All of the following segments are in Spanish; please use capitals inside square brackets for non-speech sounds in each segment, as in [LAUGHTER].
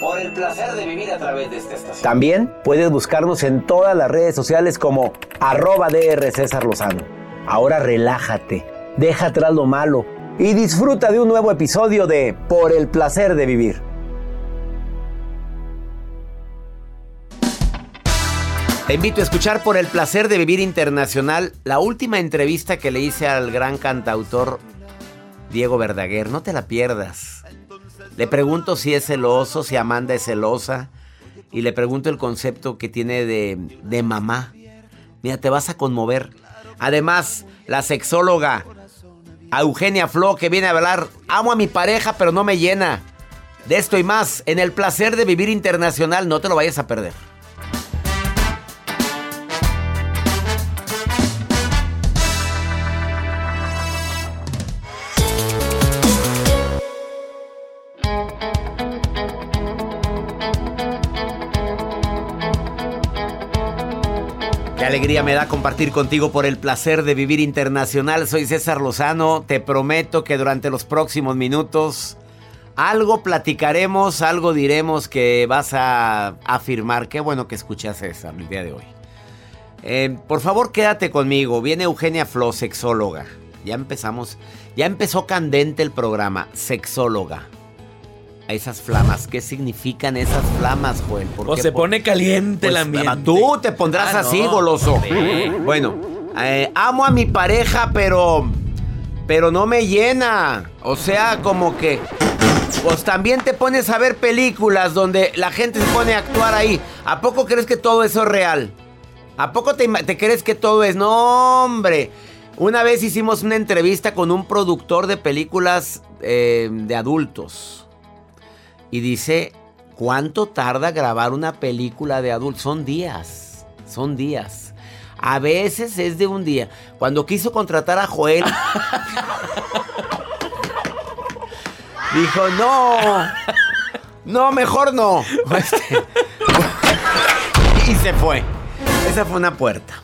Por el placer de vivir a través de esta estación. También puedes buscarnos en todas las redes sociales como arroba DR César Lozano. Ahora relájate, deja atrás lo malo y disfruta de un nuevo episodio de Por el placer de vivir. Te invito a escuchar por el placer de vivir internacional la última entrevista que le hice al gran cantautor Diego Verdaguer. No te la pierdas. Le pregunto si es celoso, si Amanda es celosa. Y le pregunto el concepto que tiene de, de mamá. Mira, te vas a conmover. Además, la sexóloga Eugenia Flo que viene a hablar, amo a mi pareja pero no me llena. De esto y más, en el placer de vivir internacional, no te lo vayas a perder. Alegría me da compartir contigo por el placer de vivir internacional. Soy César Lozano. Te prometo que durante los próximos minutos algo platicaremos, algo diremos que vas a afirmar. Qué bueno que escuchas César el día de hoy. Eh, por favor, quédate conmigo. Viene Eugenia Flo, sexóloga. Ya empezamos. Ya empezó candente el programa, sexóloga a esas flamas. ¿Qué significan esas flamas, Joel? o se pone caliente el Pues, ambiente. Tú te pondrás Ah, así, no. goloso. [LAUGHS] Bueno, eh, amo a mi pareja, pero. Pero no me llena. O sea, como que. Pues también te pones a ver películas donde la gente se pone a actuar ahí. ¿A poco crees que todo eso es real? ¿A poco te, te crees que todo es? No, hombre. Una vez hicimos una entrevista con un productor de películas eh, de adultos. Y dice, ¿cuánto tarda grabar una película de adultos? Son días, son días. A veces es de un día. Cuando quiso contratar a Joel, [LAUGHS] dijo, no, no, mejor no. [LAUGHS] Y se fue. Esa fue una puerta.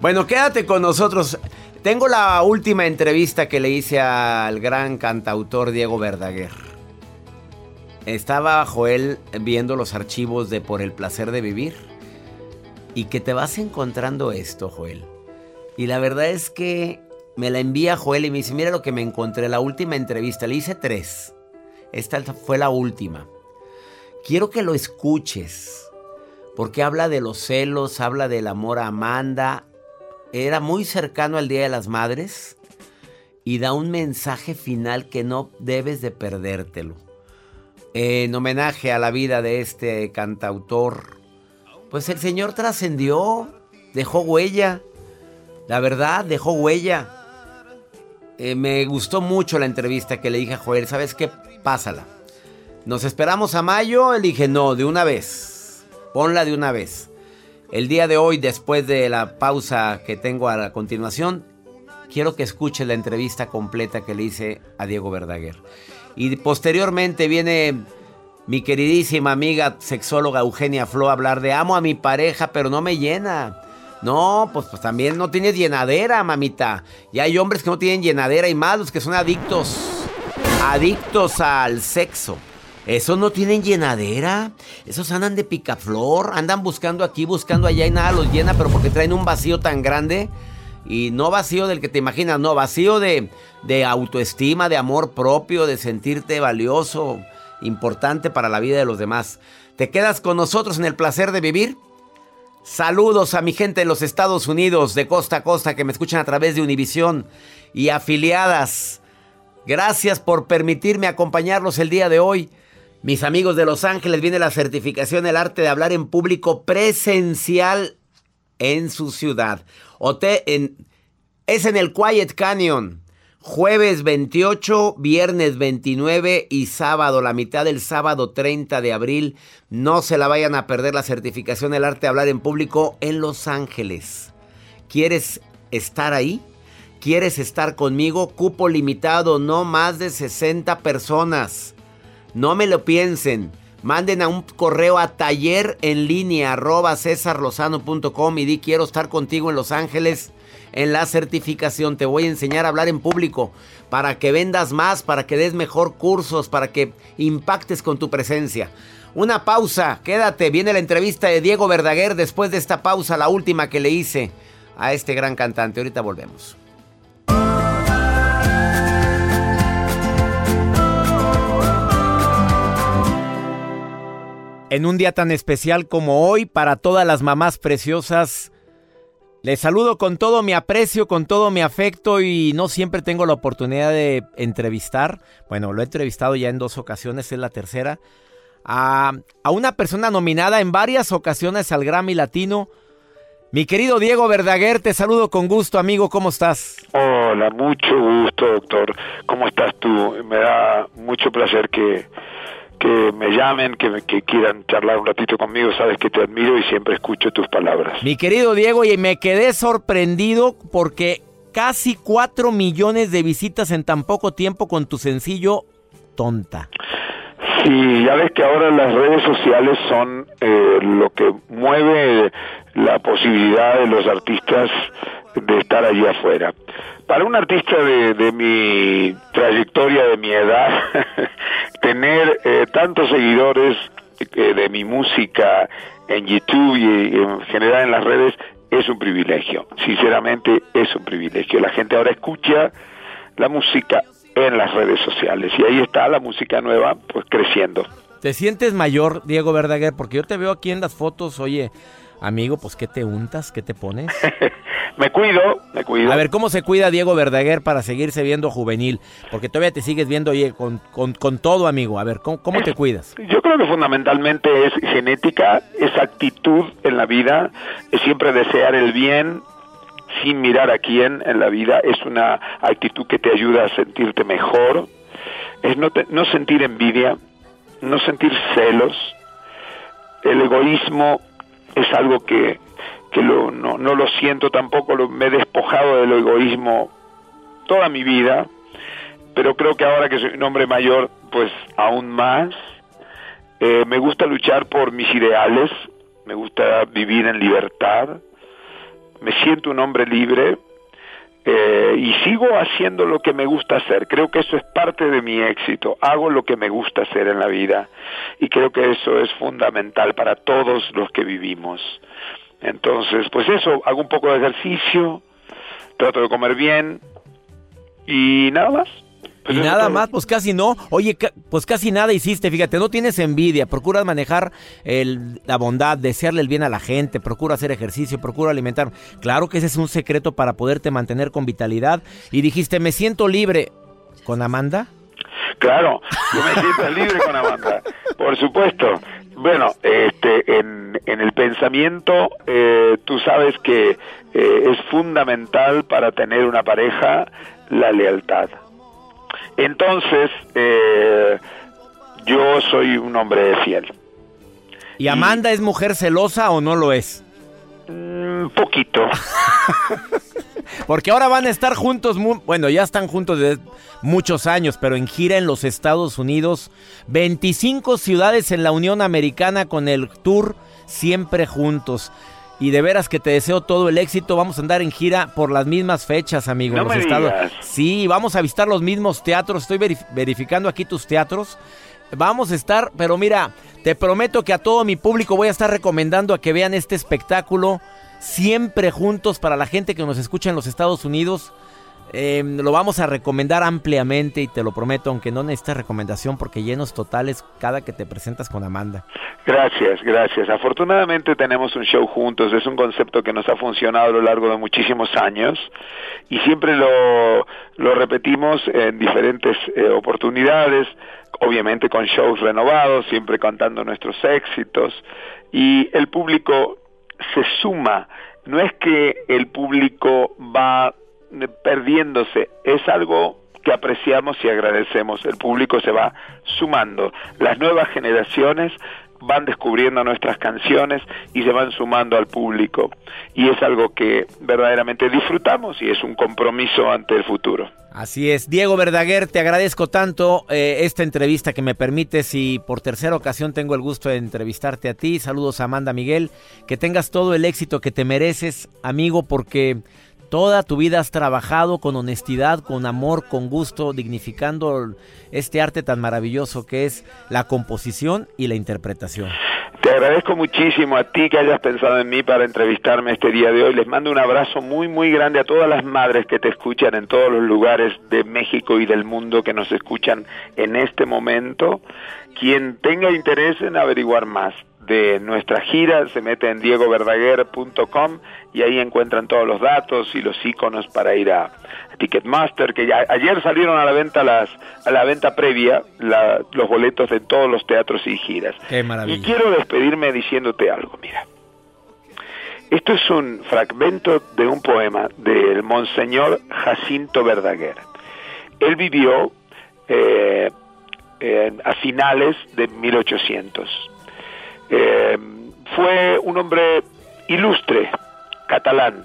Bueno, quédate con nosotros. Tengo la última entrevista que le hice al gran cantautor Diego Verdaguer. Estaba Joel viendo los archivos de Por el placer de vivir. Y que te vas encontrando esto, Joel. Y la verdad es que me la envía Joel y me dice, mira lo que me encontré, la última entrevista. Le hice tres. Esta fue la última. Quiero que lo escuches. Porque habla de los celos, habla del amor a Amanda. Era muy cercano al Día de las Madres. Y da un mensaje final que no debes de perdértelo en homenaje a la vida de este cantautor, pues el Señor trascendió, dejó huella, la verdad, dejó huella. Eh, me gustó mucho la entrevista que le dije a Joel, ¿sabes qué? Pásala. Nos esperamos a mayo, le dije, no, de una vez, ponla de una vez. El día de hoy, después de la pausa que tengo a la continuación, quiero que escuches la entrevista completa que le hice a Diego Verdaguer. Y posteriormente viene mi queridísima amiga sexóloga Eugenia Flo a hablar de amo a mi pareja, pero no me llena. No, pues, pues también no tienes llenadera, mamita. Y hay hombres que no tienen llenadera y más los que son adictos. Adictos al sexo. Esos no tienen llenadera. Esos andan de picaflor. Andan buscando aquí, buscando allá y nada los llena, pero porque traen un vacío tan grande. Y no vacío del que te imaginas, no, vacío de, de autoestima, de amor propio, de sentirte valioso, importante para la vida de los demás. ¿Te quedas con nosotros en el placer de vivir? Saludos a mi gente en los Estados Unidos, de costa a costa, que me escuchan a través de Univisión y afiliadas. Gracias por permitirme acompañarlos el día de hoy. Mis amigos de Los Ángeles, viene la certificación El arte de hablar en público presencial en su ciudad. Hotel en, es en el Quiet Canyon. Jueves 28, viernes 29 y sábado, la mitad del sábado 30 de abril. No se la vayan a perder la certificación El arte de hablar en público en Los Ángeles. ¿Quieres estar ahí? ¿Quieres estar conmigo? Cupo limitado, no más de 60 personas. No me lo piensen. Manden a un correo a taller en línea arroba y di quiero estar contigo en Los Ángeles en la certificación. Te voy a enseñar a hablar en público para que vendas más, para que des mejor cursos, para que impactes con tu presencia. Una pausa, quédate, viene la entrevista de Diego Verdaguer después de esta pausa, la última que le hice a este gran cantante. Ahorita volvemos. En un día tan especial como hoy, para todas las mamás preciosas, les saludo con todo mi aprecio, con todo mi afecto y no siempre tengo la oportunidad de entrevistar. Bueno, lo he entrevistado ya en dos ocasiones, es la tercera. A, a una persona nominada en varias ocasiones al Grammy Latino. Mi querido Diego Verdaguer, te saludo con gusto, amigo, ¿cómo estás? Hola, mucho gusto, doctor. ¿Cómo estás tú? Me da mucho placer que, que me llamen, que, que, quieran charlar un ratito conmigo, sabes que te admiro y siempre escucho tus palabras. Mi querido Diego, y me quedé sorprendido porque casi cuatro millones de visitas en tan poco tiempo con tu sencillo Tonta. Sí, ya ves que ahora las redes sociales son eh, lo que mueve la posibilidad de los artistas de estar allí afuera. Para un artista de, de mi trayectoria, de mi edad, [LAUGHS] tener eh, tantos seguidores eh, de mi música en YouTube y en general en las redes es un privilegio. Sinceramente es un privilegio. La gente ahora escucha la música en las redes sociales y ahí está la música nueva pues creciendo. ¿Te sientes mayor, Diego Verdaguer? Porque yo te veo aquí en las fotos, oye, amigo, pues ¿qué te untas? ¿Qué te pones? [LAUGHS] me cuido, me cuido. A ver, ¿cómo se cuida Diego Verdaguer para seguirse viendo juvenil? Porque todavía te sigues viendo oye, con, con, con todo, amigo. A ver, ¿cómo, ¿cómo, te cuidas? Yo creo que fundamentalmente es genética, es actitud en la vida, es siempre desear el bien, sin mirar a quién en la vida, es una actitud que te ayuda a sentirte mejor, es no, te, no sentir envidia, no sentir celos. El egoísmo es algo que, que lo, no, no, lo siento tampoco, lo, me he despojado del egoísmo toda mi vida, pero creo que ahora que soy un hombre mayor, pues aún más. Eh, me gusta luchar por mis ideales, me gusta vivir en libertad, me siento un hombre libre, eh, y sigo haciendo lo que me gusta hacer. Creo que eso es parte de mi éxito. Hago lo que me gusta hacer en la vida y creo que eso es fundamental para todos los que vivimos. Entonces, pues eso, hago un poco de ejercicio, trato de comer bien y nada más. Pues y nada más, pues casi no. Oye, pues casi nada hiciste, fíjate, no tienes envidia, procuras manejar el, la bondad, desearle el bien a la gente, procura hacer ejercicio, procura alimentar. Claro que ese es un secreto para poderte mantener con vitalidad. Y dijiste, me siento libre. ¿Con Amanda? Claro, yo me siento libre con Amanda, por supuesto. Bueno, este, en, en el pensamiento, eh, tú sabes que eh, es fundamental para tener una pareja la lealtad. Entonces, eh, yo soy un hombre fiel. ¿Y Amanda y, es mujer celosa o no lo es? Un mm, poquito. [LAUGHS] Porque ahora van a estar juntos, bueno, ya están juntos desde muchos años, pero en gira en los Estados Unidos, 25 ciudades en la Unión Americana con el tour Siempre Juntos. Y de veras que te deseo todo el éxito. Vamos a andar en gira por las mismas fechas, amigo. No en los me estados. Digas. Sí, vamos a visitar los mismos teatros. Estoy verif verificando aquí tus teatros. Vamos a estar, pero mira, te prometo que a todo mi público voy a estar recomendando a que vean este espectáculo siempre juntos para la gente que nos escucha en los Estados Unidos. Eh, lo vamos a recomendar ampliamente y te lo prometo, aunque no necesitas recomendación porque llenos totales cada que te presentas con Amanda. Gracias, gracias. Afortunadamente tenemos un show juntos, es un concepto que nos ha funcionado a lo largo de muchísimos años y siempre lo, lo repetimos en diferentes eh, oportunidades, obviamente con shows renovados, siempre contando nuestros éxitos y el público se suma. No es que el público va perdiéndose, es algo que apreciamos y agradecemos. El público se va sumando. Las nuevas generaciones van descubriendo nuestras canciones y se van sumando al público. Y es algo que verdaderamente disfrutamos y es un compromiso ante el futuro. Así es. Diego Verdaguer, te agradezco tanto eh, esta entrevista que me permites y por tercera ocasión tengo el gusto de entrevistarte a ti. Saludos a Amanda Miguel. Que tengas todo el éxito que te mereces, amigo, porque toda tu vida has trabajado con honestidad, con amor, con gusto, dignificando este arte tan maravilloso que es la composición y la interpretación. Te agradezco muchísimo a ti que hayas pensado en mí para entrevistarme este día de hoy. Les mando un abrazo muy, muy grande a todas las madres que te escuchan en todos los lugares de México y del mundo que nos escuchan en este momento. Quien tenga interés en averiguar más de nuestra gira se mete en diegoverdaguer.com y ahí encuentran todos los datos y los iconos para ir a Ticketmaster, que ya, ayer salieron a la venta las a la venta previa los boletos de todos los teatros y giras. y quiero despedirme diciéndote algo, mira. Esto es un fragmento de un poema del Monseñor Jacinto Verdaguer. Él vivió eh, a finales de 1800. Eh, fue un hombre ilustre, catalán,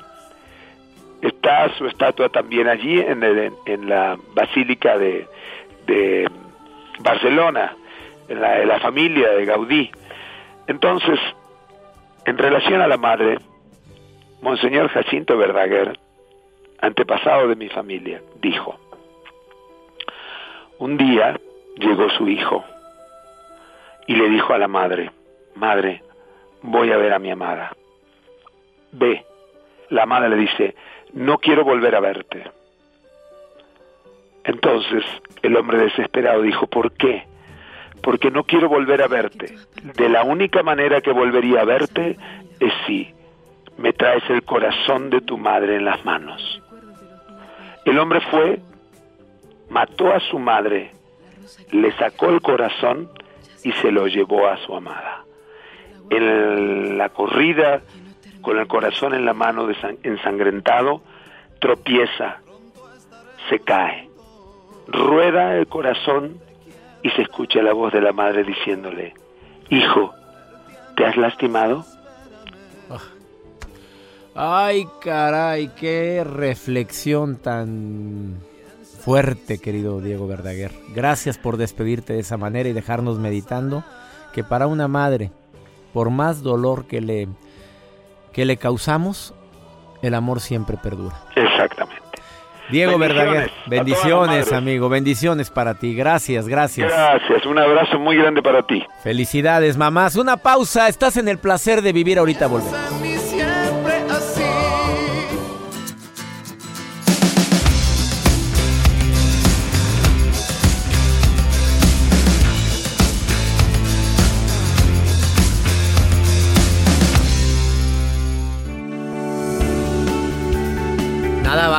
Está su estatua también allí en, en la Basílica de, Barcelona, en la, la familia de Gaudí. Entonces, en relación a la madre, Monseñor Jacinto Verdaguer, antepasado de mi familia, dijo, un día llegó su hijo y le dijo a la madre, madre, voy a ver a mi amada. Ve. La madre le dice, no quiero volver a verte. Entonces el hombre desesperado dijo, ¿por qué? Porque no quiero volver a verte. De la única manera que volvería a verte es si me traes el corazón de tu madre en las manos. El hombre fue, mató a su madre, le sacó el corazón y se lo llevó a su amada. En la corrida con el corazón en la mano ensangrentado, tropieza, se cae, rueda el corazón y se escucha la voz de la madre diciéndole, Hijo, ¿te has lastimado? Ay, caray, qué reflexión tan fuerte, querido Diego Verdaguer. Gracias por despedirte de esa manera y dejarnos meditando que para una madre, por más dolor que le que le causamos, el amor siempre perdura. Exactamente. Diego Verdaguer, bendiciones amigo, bendiciones para ti, gracias, gracias. Gracias, un abrazo muy grande para ti. Felicidades mamás, una pausa, estás en el placer de vivir, ahorita volvemos.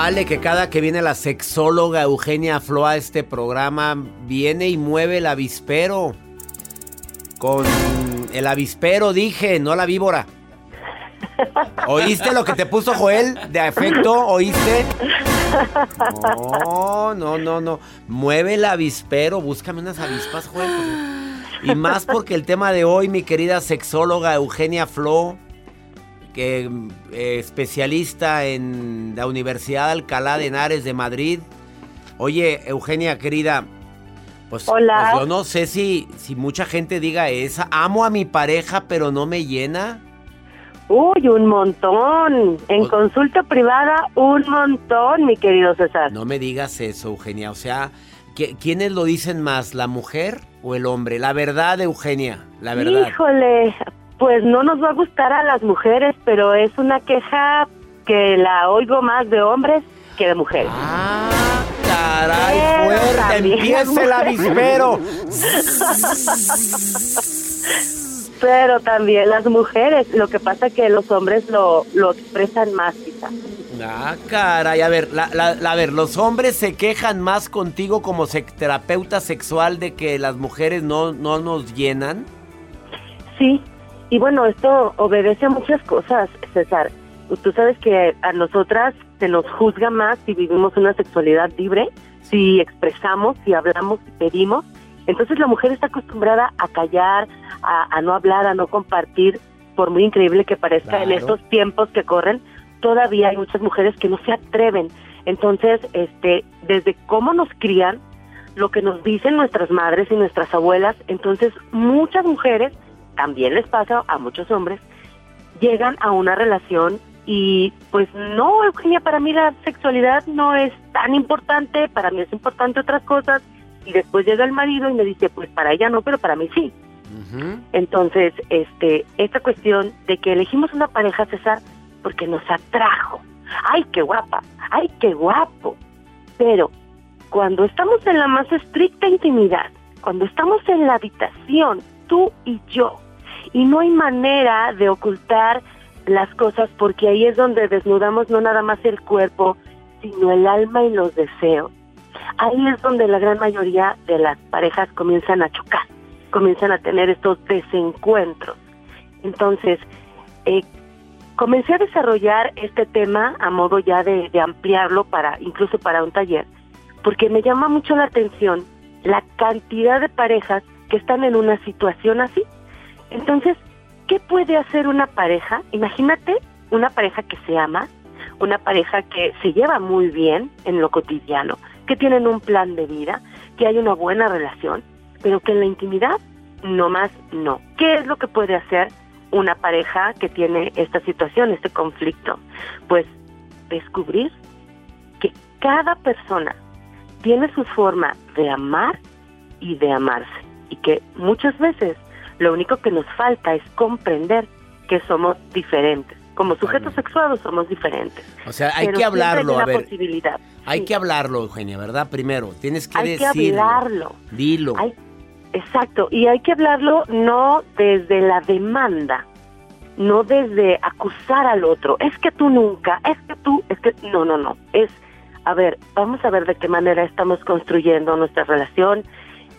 Vale que cada que viene la sexóloga Eugenia Flo a este programa, viene y mueve el avispero. Con el avispero dije, no la víbora. ¿Oíste lo que te puso Joel de afecto? ¿Oíste? No, no, no, no. Mueve el avispero, búscame unas avispas, Joel. Y más porque el tema de hoy, mi querida sexóloga Eugenia Flo, que eh, especialista en la Universidad Alcalá de Henares de Madrid. Oye, Eugenia, querida, pues, pues, yo no sé si, si mucha gente diga esa. Amo a mi pareja, pero no me llena. Uy, un montón. En pues consulta privada, un montón, mi querido César. No me digas eso, Eugenia. O sea, ¿quiénes lo dicen más, la mujer o el hombre? La verdad, Eugenia, la verdad. Híjole, pues no nos va a gustar a las mujeres, pero es una queja que la oigo más de hombres que de mujeres. Ah, caray, fuerte, empieza el avispero. [LAUGHS] pero también las mujeres, lo que pasa es que los hombres lo, lo expresan más quizás. Ah, caray, a ver, la, la, a ver, los hombres se quejan más contigo como terapeuta sexual de que las mujeres no, no nos llenan. Sí, y bueno, esto obedece a muchas cosas, César. Tú sabes que a nosotras se nos juzga más si vivimos una sexualidad libre, si expresamos, si hablamos, si pedimos. Entonces la mujer está acostumbrada a callar, a, no hablar, a no compartir, por muy increíble que parezca en estos tiempos que corren, todavía hay muchas mujeres que no se atreven. Entonces, este, desde cómo nos crían, lo que nos dicen nuestras madres y nuestras abuelas, entonces muchas mujeres, también les pasa a muchos hombres, llegan a una relación y pues no, Eugenia, para mí la sexualidad no es tan importante, para mí es importante otras cosas. Y después llega el marido y me dice, pues para ella no, pero para mí sí. Entonces, este, esta cuestión de que elegimos una pareja, César, porque nos atrajo. ¡Ay, qué guapa! ¡Ay, qué guapo! Pero cuando estamos en la más estricta intimidad, cuando estamos en la habitación, tú y yo, y no hay manera de ocultar las cosas porque ahí es donde desnudamos no nada más el cuerpo, sino el alma y los deseos. Ahí es donde la gran mayoría de las parejas comienzan a chocar, comienzan a tener estos desencuentros. Entonces, eh, comencé a desarrollar este tema a modo ya de, de ampliarlo para incluso para un taller, porque me llama mucho la atención la cantidad de parejas que están en una situación así. Entonces, ¿Qué puede hacer una pareja? Imagínate una pareja que se ama, una pareja que se lleva muy bien en lo cotidiano, que tienen un plan de vida, que hay una buena relación, pero que en la intimidad no más no. ¿Qué es lo que puede hacer una pareja que tiene esta situación, este conflicto? Pues descubrir que cada persona tiene su forma de amar y de amarse y que muchas veces lo único que nos falta es comprender que somos diferentes. Como sujetos sexuados somos diferentes. O sea, hay que hablarlo, a ver. Posibilidad. Hay que hablarlo, Eugenia, ¿verdad? Primero, tienes que decirlo. Hay que hablarlo. Dilo. exacto, y hay que hablarlo no desde la demanda, no desde acusar al otro. Es que tú nunca, es que tú, es que no, no, no. Es, a ver, vamos a ver de qué manera estamos construyendo nuestra relación,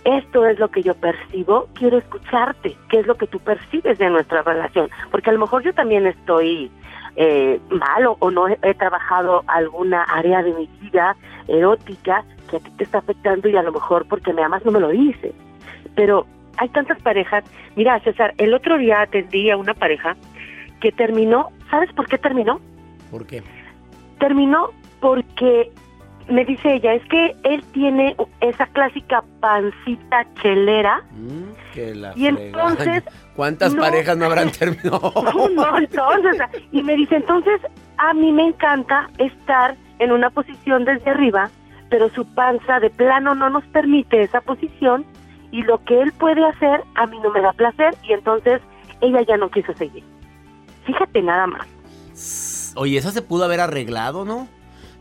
esto es lo que yo percibo, quiero escucharte, qué es lo que tú percibes de nuestra relación, porque a lo mejor yo también estoy eh, mal o, no he, trabajado alguna área de mi vida erótica que a ti te está afectando y a lo mejor porque me amas no me lo dices. Pero hay tantas parejas, mira César, el otro día atendí a una pareja que terminó, ¿sabes por qué terminó? ¿Por qué? Terminó porque me dice ella, es que él tiene esa clásica pancita chelera. Mm, y entonces... [LAUGHS] ¿Cuántas parejas no habrán terminado? [LAUGHS] no, entonces, y me dice, entonces, a mí me encanta estar en una posición desde arriba, pero su panza de plano no nos permite esa posición y lo que él puede hacer a mí no me da placer y entonces ella ya no quiso seguir. Fíjate nada más. Oye, eso se pudo haber arreglado, ¿no?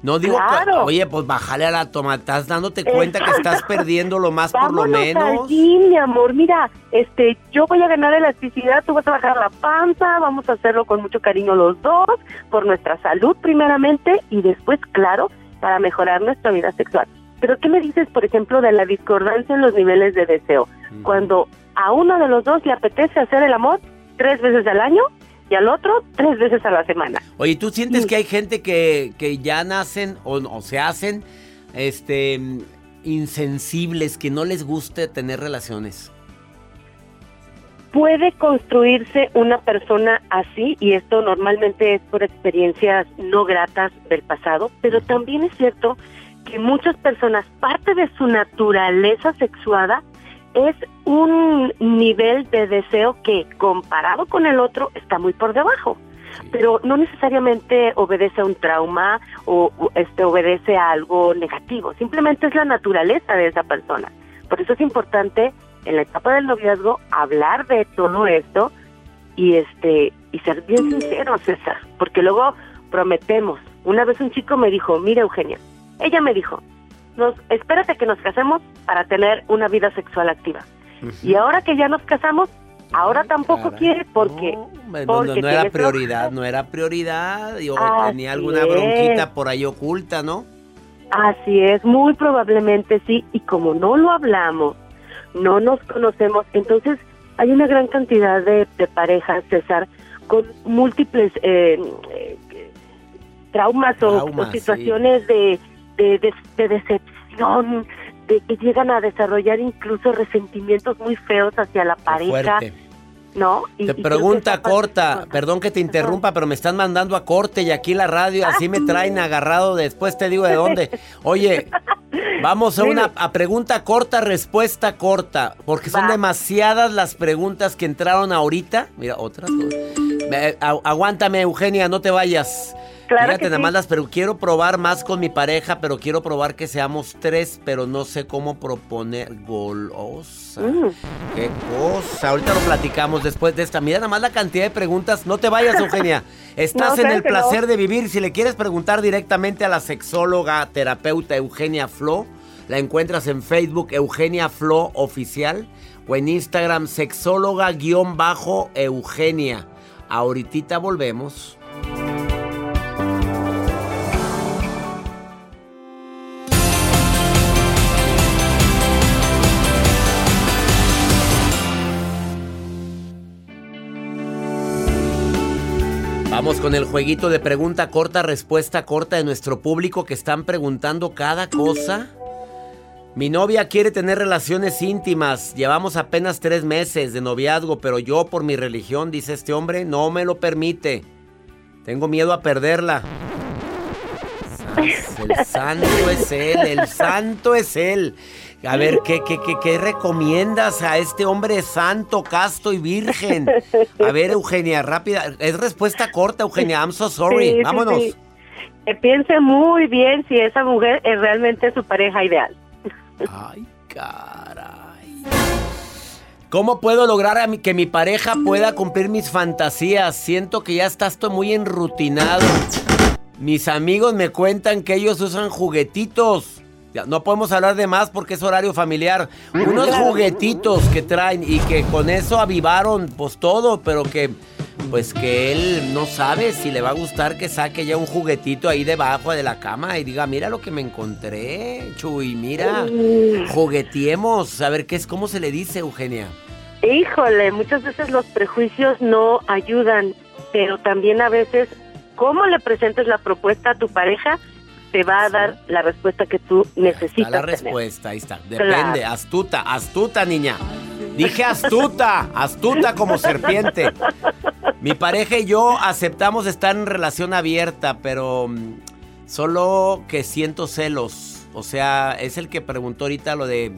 No digo oye, pues bájale a la toma, estás dándote cuenta que estás perdiendo lo más por lo menos. Sí, mi amor, mira, este, yo voy a ganar elasticidad, tú vas a bajar la panza, vamos a hacerlo con mucho cariño los dos, por nuestra salud primeramente y después, claro, para mejorar nuestra vida sexual. Pero ¿qué me dices, por ejemplo, de la discordancia en los niveles de deseo? Cuando a uno de los dos le apetece hacer el amor tres veces al año y al otro tres veces a la semana. Oye, ¿tú sientes que hay gente que, que ya nacen o, se hacen este insensibles, que no les guste tener relaciones? Puede construirse una persona así, y esto normalmente es por experiencias no gratas del pasado, pero también es cierto que muchas personas, parte de su naturaleza sexuada, es un nivel de deseo que comparado con el otro está muy por debajo pero no necesariamente obedece a un trauma o, este obedece a algo negativo, simplemente es la naturaleza de esa persona. Por eso es importante en la etapa del noviazgo hablar de todo esto y este y ser bien sinceros, César, porque luego prometemos. Una vez un chico me dijo, "Mira, Eugenia." Ella me dijo, nos, espérate que nos casemos para tener una vida sexual activa. Y ahora que ya nos casamos, ahora tampoco quiere porque... No, no, era prioridad, no era prioridad, o tenía alguna bronquita por ahí oculta, ¿no? Así es, muy probablemente sí, y como no lo hablamos, no nos conocemos, entonces hay una gran cantidad de, parejas, César, con múltiples eh, eh, traumas, o, situaciones de de, decepción, de que llegan a desarrollar incluso resentimientos muy feos hacia la pareja, ¿no? te pregunta corta, perdón que te interrumpa, pero me están mandando a corte y aquí la radio así me traen agarrado, después te digo de dónde. Oye, [LAUGHS] vamos a una pregunta corta, respuesta corta, porque son demasiadas las preguntas que entraron ahorita. Mira, otras. aguántame, Eugenia, no te vayas. Claro Fíjate, nada más pero quiero probar más con mi pareja, pero quiero probar que seamos tres, pero no sé cómo proponer golosa. Mm. Qué cosa. Ahorita lo platicamos después de esta. Mira nada más la cantidad de preguntas. No te vayas, Eugenia. [LAUGHS] Estás en el placer de vivir. Si le quieres preguntar directamente a la sexóloga, terapeuta Eugenia Flo, la encuentras en Facebook Eugenia Flo Oficial o en Instagram sexóloga-eugenia. Ahorita volvemos. Vamos con el jueguito de pregunta corta, respuesta corta de nuestro público que están preguntando cada cosa. Mi novia quiere tener relaciones íntimas. Llevamos apenas tres meses de noviazgo, pero yo por mi religión, dice este hombre, no me lo permite. Tengo miedo a perderla. El santo es él, el santo es él. A ver, ¿qué, qué, qué, recomiendas a este hombre santo, casto y virgen? A ver, Eugenia, rápida. Es respuesta corta, Eugenia. I'm so sorry. Vámonos. Que piense muy bien si esa mujer es realmente su pareja ideal. Ay, caray. ¿Cómo puedo lograr que mi pareja pueda cumplir mis fantasías? Siento que ya estás muy enrutinado. Mis amigos me cuentan que ellos usan juguetitos no podemos hablar de más porque es horario familiar. Unos juguetitos que traen y que con eso avivaron pues todo, pero que pues que él no sabe si le va a gustar que saque ya un juguetito ahí debajo de la cama y diga, mira lo que me encontré, Chuy, mira, juguetiemos. A ver, ¿qué es? ¿Cómo se le dice, Eugenia? Híjole, muchas veces los prejuicios no ayudan, pero también a veces, ¿cómo le presentes la propuesta a tu pareja? Te va a dar la respuesta que tú necesitas. la respuesta, ahí está. Depende, astuta, astuta niña. Dije astuta, astuta como serpiente. Mi pareja y yo aceptamos estar en relación abierta, pero mm, solo que siento celos. O sea, es el que preguntó ahorita lo de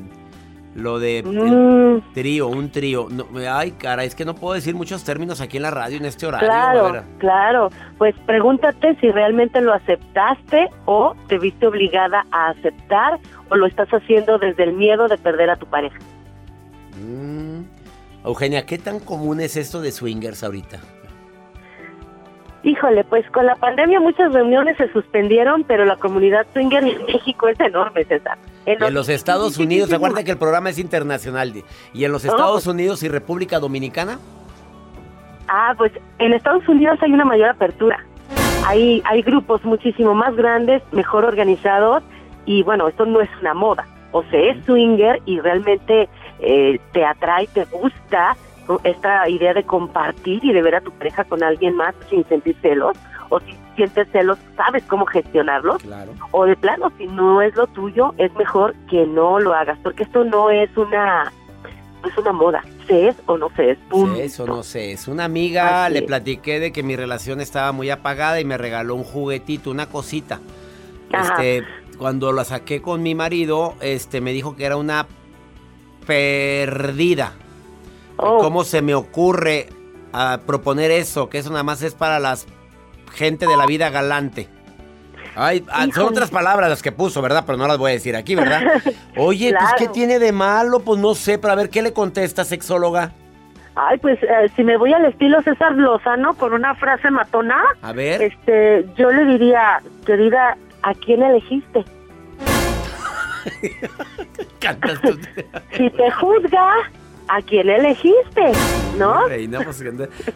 lo de mm. trío, un trío. ay, cara, es que no puedo decir muchos términos aquí en la radio en este horario. Claro, claro. Pues pregúntate si realmente lo aceptaste o te viste obligada a aceptar o lo estás haciendo desde el miedo de perder a tu pareja. Mm. Eugenia, ¿qué tan común es esto de swingers ahorita? Híjole, pues con la pandemia muchas reuniones se suspendieron, pero la comunidad swinger en México es enorme, César. En, los, Estados Unidos, recuerda que el programa es internacional. ¿Y en los Estados Unidos y República Dominicana? Ah, pues en Estados Unidos hay una mayor apertura. Hay, hay grupos muchísimo más grandes, mejor organizados, y bueno, esto no es una moda. O sea, es swinger y realmente eh, te atrae, te gusta, esta idea de compartir y de ver a tu pareja con alguien más sin sentir celos, o si sientes celos, sabes cómo gestionarlos, o de plano, si no es lo tuyo, es mejor que no lo hagas, porque esto no es una, es una moda, se es o no se es, Se es o no se es. Una amiga le platiqué de que mi relación estaba muy apagada y me regaló un juguetito, una cosita. Este, cuando la saqué con mi marido, este, me dijo que era una perdida. Oh. ¿Cómo se me ocurre a ah, proponer eso? Que eso nada más es para la gente de la vida galante. Ay, ah, son otras palabras las que puso, ¿verdad? Pero no las voy a decir aquí, ¿verdad? [LAUGHS] Oye, pues ¿qué tiene de malo? Pues no sé, pero a ver, ¿qué le contesta, sexóloga? Ay, pues eh, si me voy al estilo César Lozano con una frase matona, a ver. Este, yo le diría, querida, ¿a quién elegiste? [LAUGHS] [LAUGHS] si te juzga, ¿a quién elegiste? ¿No? Pues,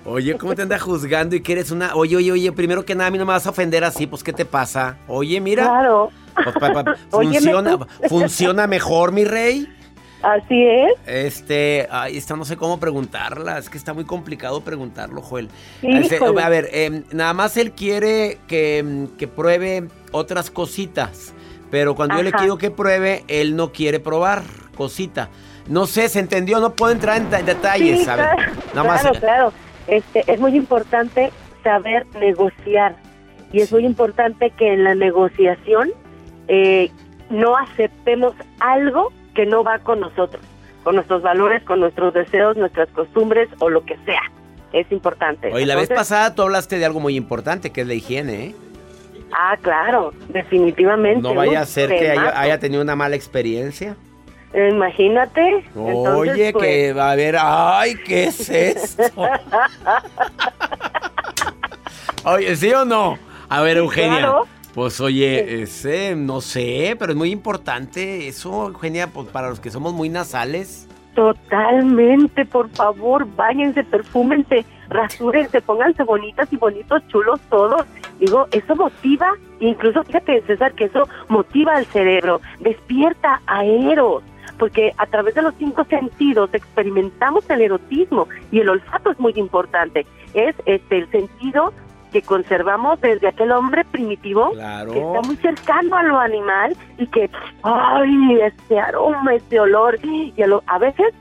oye, ¿cómo te anda juzgando y que eres una... Oye, oye, oye, primero que nada, a mí no me vas a ofender así, pues, ¿qué te pasa? Oye, mira. Claro. Pues, [LAUGHS] funciona, funciona mejor, mi rey. Así es. Este, ahí está, no sé cómo preguntarla. Es que está muy complicado preguntarlo, Joel. Este, a ver, em, nada más él quiere que, que, pruebe otras cositas. Pero cuando yo le quiero que pruebe, él no quiere probar cosita. No sé, se entendió, no puedo entrar en detalles, Sí, ¿sabes? claro, Nada más. claro, claro. Este, es muy importante saber negociar y es muy importante que en la negociación eh, no aceptemos algo que no va con nosotros, con nuestros valores, con nuestros deseos, nuestras costumbres o lo que sea. Es importante. Oye, la vez pasada tú hablaste de algo muy importante, que es la higiene, ¿eh? Ah, claro, definitivamente. No vaya a ser que haya tenido una mala experiencia. Imagínate. Oye, Entonces, pues, que va a haber, ay, ¿qué es esto? [LAUGHS] oye, ¿sí o no? A ver, Eugenia. claro. Pues oye, ese, no sé, pero es muy importante eso, Eugenia, pues para los que somos muy nasales. Totalmente, por favor, váyanse, perfúmense, rasúrense, pónganse bonitas y bonitos, chulos todos. Digo, eso motiva, incluso fíjate, César, que eso motiva al cerebro, despierta a Eros, porque a través de los cinco sentidos experimentamos el erotismo y el olfato es muy importante. Es este el sentido que conservamos desde aquel hombre primitivo Claro. que está muy cercano a lo animal y que, ay, este aroma, este olor, y a, lo- a veces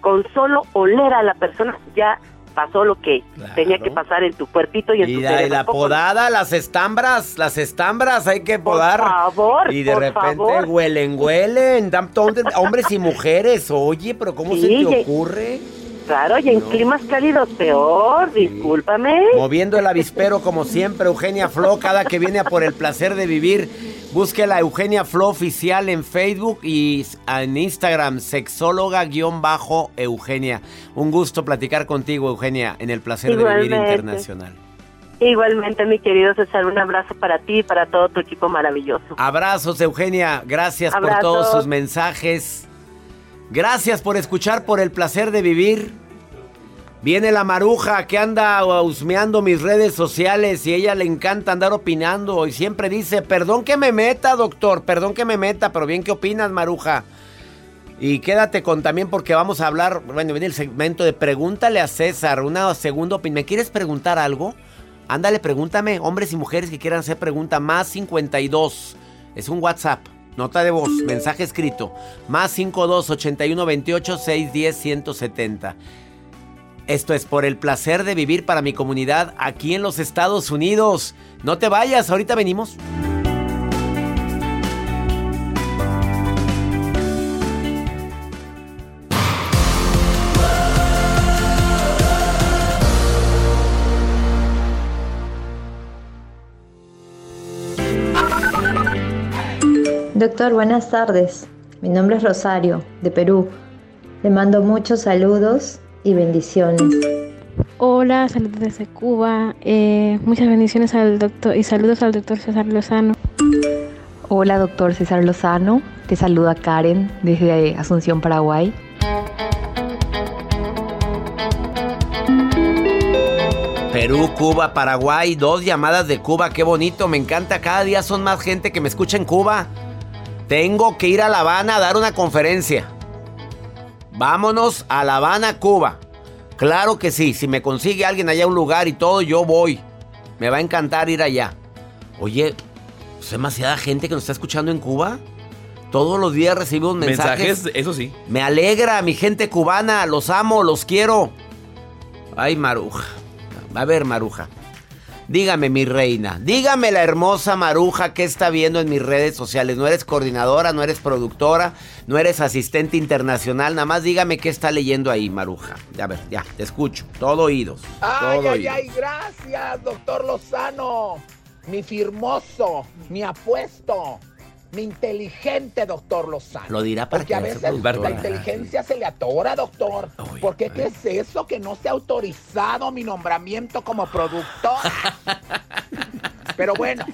con solo oler a la persona ya pasó lo que Claro. tenía que pasar en tu cuerpito y en Y tu la, y la podada, las estambras, las estambras, hay que Por podar. favor, y de por repente favor. huelen, huelen, hombres y mujeres. Oye, pero ¿cómo se te y- ocurre? Claro, y en No. climas cálidos peor, discúlpame. Moviendo el avispero como siempre, Eugenia Flo, cada que viene a por el placer de vivir. Búsquela Eugenia Flo oficial en Facebook y en Instagram, sexóloga-eugenia. Un gusto platicar contigo, Eugenia, en el placer de vivir internacional. Igualmente, mi querido César, un abrazo para ti y para todo tu equipo maravilloso. Abrazos, Eugenia. Gracias por todos sus mensajes. Gracias por escuchar por el placer de vivir. Viene la maruja que anda husmeando mis redes sociales y ella le encanta andar opinando y siempre dice, perdón que me meta, doctor, perdón que me meta, pero bien, ¿qué opinas, maruja? Y quédate con también porque vamos a hablar, bueno, viene el segmento de pregúntale a César, una segunda opinión. ¿Me quieres preguntar algo? Ándale, pregúntame, hombres y mujeres que quieran hacer pregunta, más 52. Es un WhatsApp, nota de voz, mensaje escrito. Más 52 81 28 610 170. Esto es por el placer de vivir para mi comunidad aquí en los Estados Unidos. No te vayas, ahorita venimos. Doctor, buenas tardes. Mi nombre es Rosario, de Perú. Le mando muchos saludos y bendiciones. Hola, saludos desde Cuba. Eh, muchas bendiciones al doctor y saludos al doctor César Lozano. Hola, doctor César Lozano. Te saluda Karen desde Asunción, Paraguay. Perú, Cuba, Paraguay, dos llamadas de Cuba, qué bonito, me encanta, cada día son más gente que me escucha en Cuba. Tengo que ir a La Habana a dar una conferencia. Vámonos a La Habana, Cuba. Claro que sí, si me consigue alguien allá un lugar y todo, yo voy. Me va a encantar ir allá. Oye, ¿es demasiada gente que nos está escuchando en Cuba? Todos los días recibimos mensajes. Mensajes, eso sí. Me alegra, mi gente cubana, los amo, los quiero. Ay, Maruja. A ver, Maruja. Dígame, mi reina. Dígame la hermosa Maruja que está viendo en mis redes sociales. No eres coordinadora, no eres productora, no eres asistente internacional. Nada más dígame qué está leyendo ahí, Maruja. A ver, ya, te escucho. Todo oídos. Ay, todo ay, oídos. ay, gracias, doctor Lozano. Mi firmoso, mi apuesto, mi inteligente doctor Lozano. Lo dirá para Porque a que veces sea la inteligencia se le atora, doctor. Oye, ¿Por qué a qué es eso que no se ha autorizado mi nombramiento como productor? [LAUGHS] Pero bueno,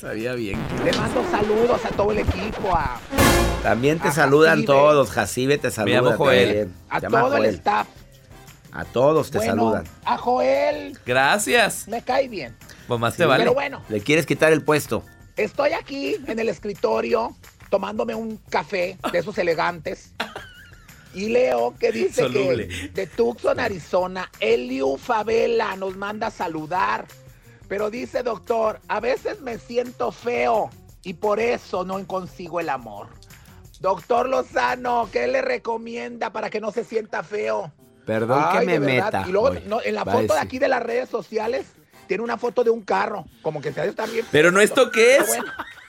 Sabía bien. le mando saludos a todo el equipo, a, También te A saludan Jacibe. todos. Jacibe te saluda. llamo Joel. a llama todo el Joel. staff. A todos te bueno, saludan. a Joel Gracias. me cae bien. Pues más te vale. Pero bueno, Le quieres quitar el puesto. Estoy aquí en el escritorio tomándome un café de esos elegantes y leo que dice Soluble. que de Tucson, Arizona, Eliu Favela nos manda a saludar. Pero dice, doctor, a veces me siento feo y por eso no consigo el amor. Doctor Lozano, ¿qué le recomienda para que no se sienta feo? Perdón que me meta. Y luego no, en la Va foto de aquí de las redes sociales tiene una foto de un carro, como que se estar bien. Pero no esto qué es. bueno,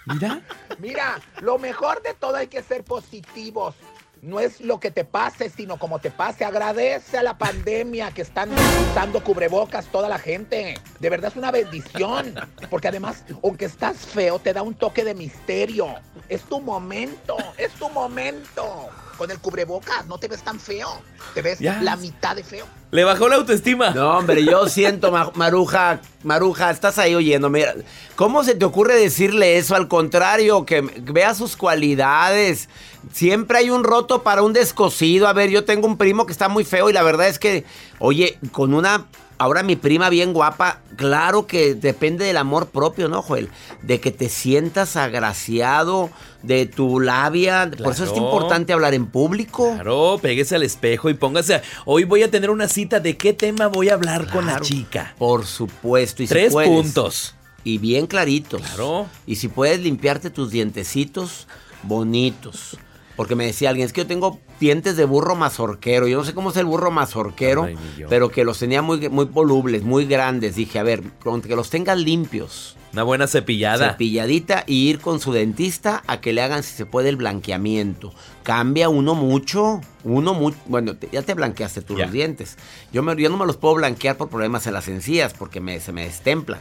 Mira. Mira, lo mejor de todo hay que ser positivos. No es lo que te pase, sino como te pase. Agradece a la pandemia que están usando cubrebocas toda la gente. De verdad es una bendición. Porque además, aunque estás feo, te da un toque de misterio. Es tu momento, es tu momento. Con el cubrebocas no te ves tan feo. Te ves Ya. la mitad de feo. Le bajó la autoestima. No, hombre, yo [LAUGHS] siento, Ma- Maruja, Maruja, estás ahí oyendo. Mira, ¿cómo se te ocurre decirle eso? Al contrario, que vea sus cualidades. Siempre hay un roto para un descosido. A ver, yo tengo un primo que está muy feo y la verdad es que, oye, con una. Ahora mi prima bien guapa, claro que depende del amor propio, ¿no, Joel? De que te sientas agraciado, de tu labia. Por eso es importante hablar en público. Claro, péguese al espejo y póngase. a- Hoy voy a tener una cita. ¿De qué tema voy a hablar con la chica? Por supuesto. Y si Tres puedes, puntos. Y bien claritos. Claro. Y si puedes limpiarte tus dientecitos bonitos. Porque me decía alguien, es que yo tengo dientes de burro mazorquero. Yo no sé cómo es el burro mazorquero, Ay, pero que los tenía muy, muy volubles, muy grandes. Dije, a ver, que los tengas limpios, Una buena cepillada. cepilladita y ir con su dentista a que le hagan, si se puede, el blanqueamiento. Cambia uno mucho, uno mucho. Bueno, te- ya te blanqueaste tú Ya. los dientes. Yo, me- yo no me los puedo blanquear por problemas en las encías porque me, se me destemplan.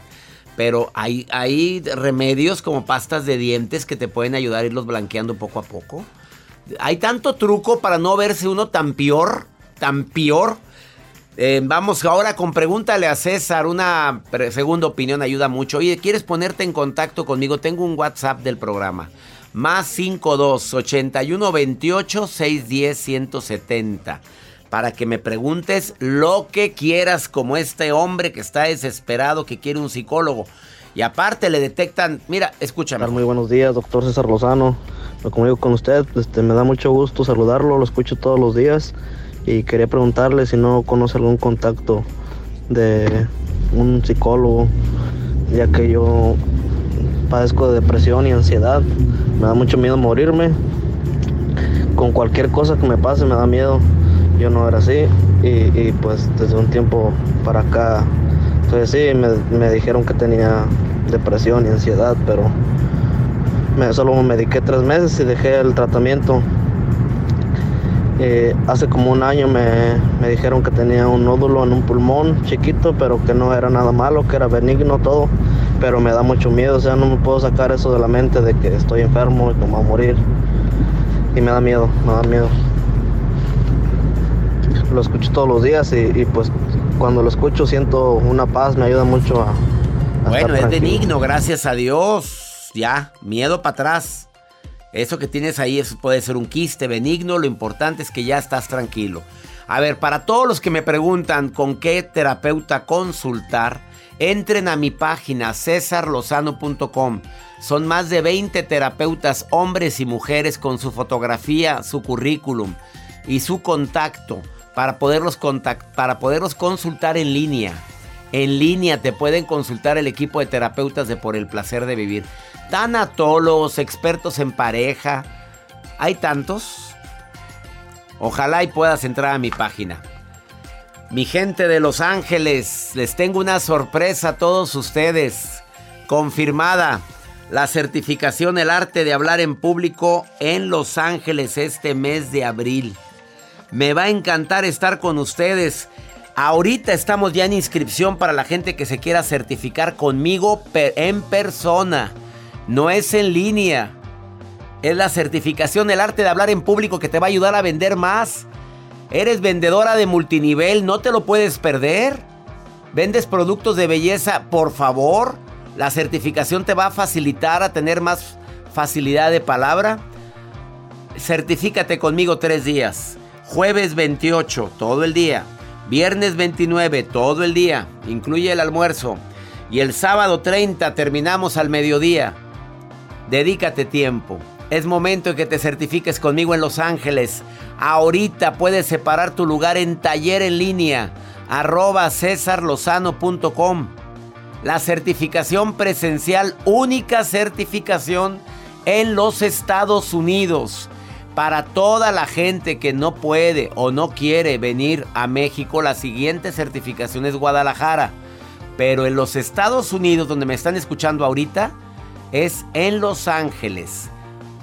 Pero hay, hay remedios como pastas de dientes que te pueden ayudar a irlos blanqueando poco a poco. Hay tanto truco para no verse uno tan peor, tan peor. Eh, vamos ahora con pregúntale a César, una segunda opinión ayuda mucho. Oye, ¿quieres ponerte en contacto conmigo? Tengo un WhatsApp del programa. Más 52 81 28 610 170. Para que me preguntes lo que quieras, como este hombre que está desesperado, que quiere un psicólogo. Y aparte le detectan, mira, escúchame. Muy buenos días, doctor César Lozano. Me comunico con usted. Este, me da mucho gusto saludarlo, lo escucho todos los días. Y quería preguntarle si no conoce algún contacto de un psicólogo, ya que yo padezco de depresión y ansiedad. Me da mucho miedo morirme. Con cualquier cosa que me pase me da miedo. Yo no era así. Y, pues desde un tiempo para acá estoy así. Me, me dijeron que tenía depresión y ansiedad, pero me, solo me mediqué tres meses y dejé el tratamiento. Eh, hace como un año me, me dijeron que tenía un nódulo en un pulmón chiquito, pero que no era nada malo, que era benigno todo, pero me da mucho miedo, o sea, no me puedo sacar eso de la mente de que estoy enfermo y que me voy a morir. Y me da miedo, me da miedo. Lo escucho todos los días y, y, pues cuando lo escucho siento una paz, me ayuda mucho a... a Bueno, estar es benigno, gracias a Dios. Ya, miedo para atrás. Eso que tienes ahí puede ser un quiste benigno, lo importante es que ya estás tranquilo. A ver, para todos los que me preguntan con qué terapeuta consultar, entren a mi página cesarlozano.com. Son más de 20 terapeutas, hombres y mujeres, con su fotografía, su currículum y su contacto para poderlos, para poderlos consultar en línea. En línea te pueden consultar el equipo de terapeutas de Por el Placer de Vivir. Tanatólogos, expertos en pareja. Hay tantos. Ojalá y puedas entrar a mi página. Mi gente de Los Ángeles, les tengo una sorpresa a todos ustedes. Confirmada la certificación El arte de hablar en público en Los Ángeles este mes de abril. Me va a encantar estar con ustedes. Ahorita estamos ya en inscripción para la gente que se quiera certificar conmigo en persona. No es en línea. Es la certificación El arte de hablar en público que te va a ayudar a vender más. Eres vendedora de multinivel, no te lo puedes perder. ¿Vendes productos de belleza? Por favor, la certificación te va a facilitar a tener más facilidad de palabra. Certifícate conmigo tres días. Jueves 28, todo el día. Viernes 29, todo el día. Incluye el almuerzo. Y el sábado 30 terminamos al mediodía. Dedícate tiempo. Es momento de que te certifiques conmigo en Los Ángeles. Ahorita puedes separar tu lugar en taller en línea. Arroba cesarlozano.com. La certificación presencial, única certificación en los Estados Unidos. Para toda la gente que no puede o no quiere venir a México, la siguiente certificación es Guadalajara. Pero en los Estados Unidos, donde me están escuchando ahorita, es en Los Ángeles.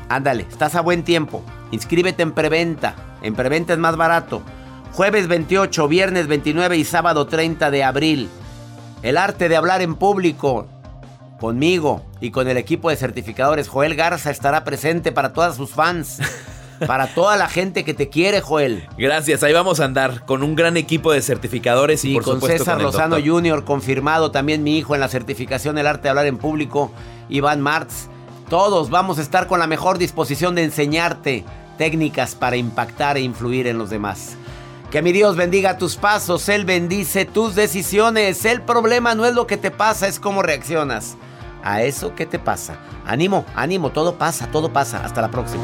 Ándale, estás a buen tiempo. Inscríbete en preventa. En preventa es más barato. Jueves 28, viernes 29 y sábado 30 de abril. El arte de hablar en público. Conmigo y con el equipo de certificadores. Joel Garza estará presente para todas sus fans. [LAUGHS] Para toda la gente que te quiere, Joel. Gracias, ahí vamos a andar con un gran equipo de certificadores y, Y por con supuesto César con el Lozano doctor. Jr., confirmado también mi hijo en la certificación del arte de hablar en público, Iván Martz. Todos vamos a estar con la mejor disposición de enseñarte técnicas para impactar e influir en los demás. Que mi Dios bendiga tus pasos, Él bendice tus decisiones. El problema no es lo que te pasa, es cómo reaccionas a eso que te pasa. Ánimo, ánimo, todo pasa, todo pasa. Hasta la próxima.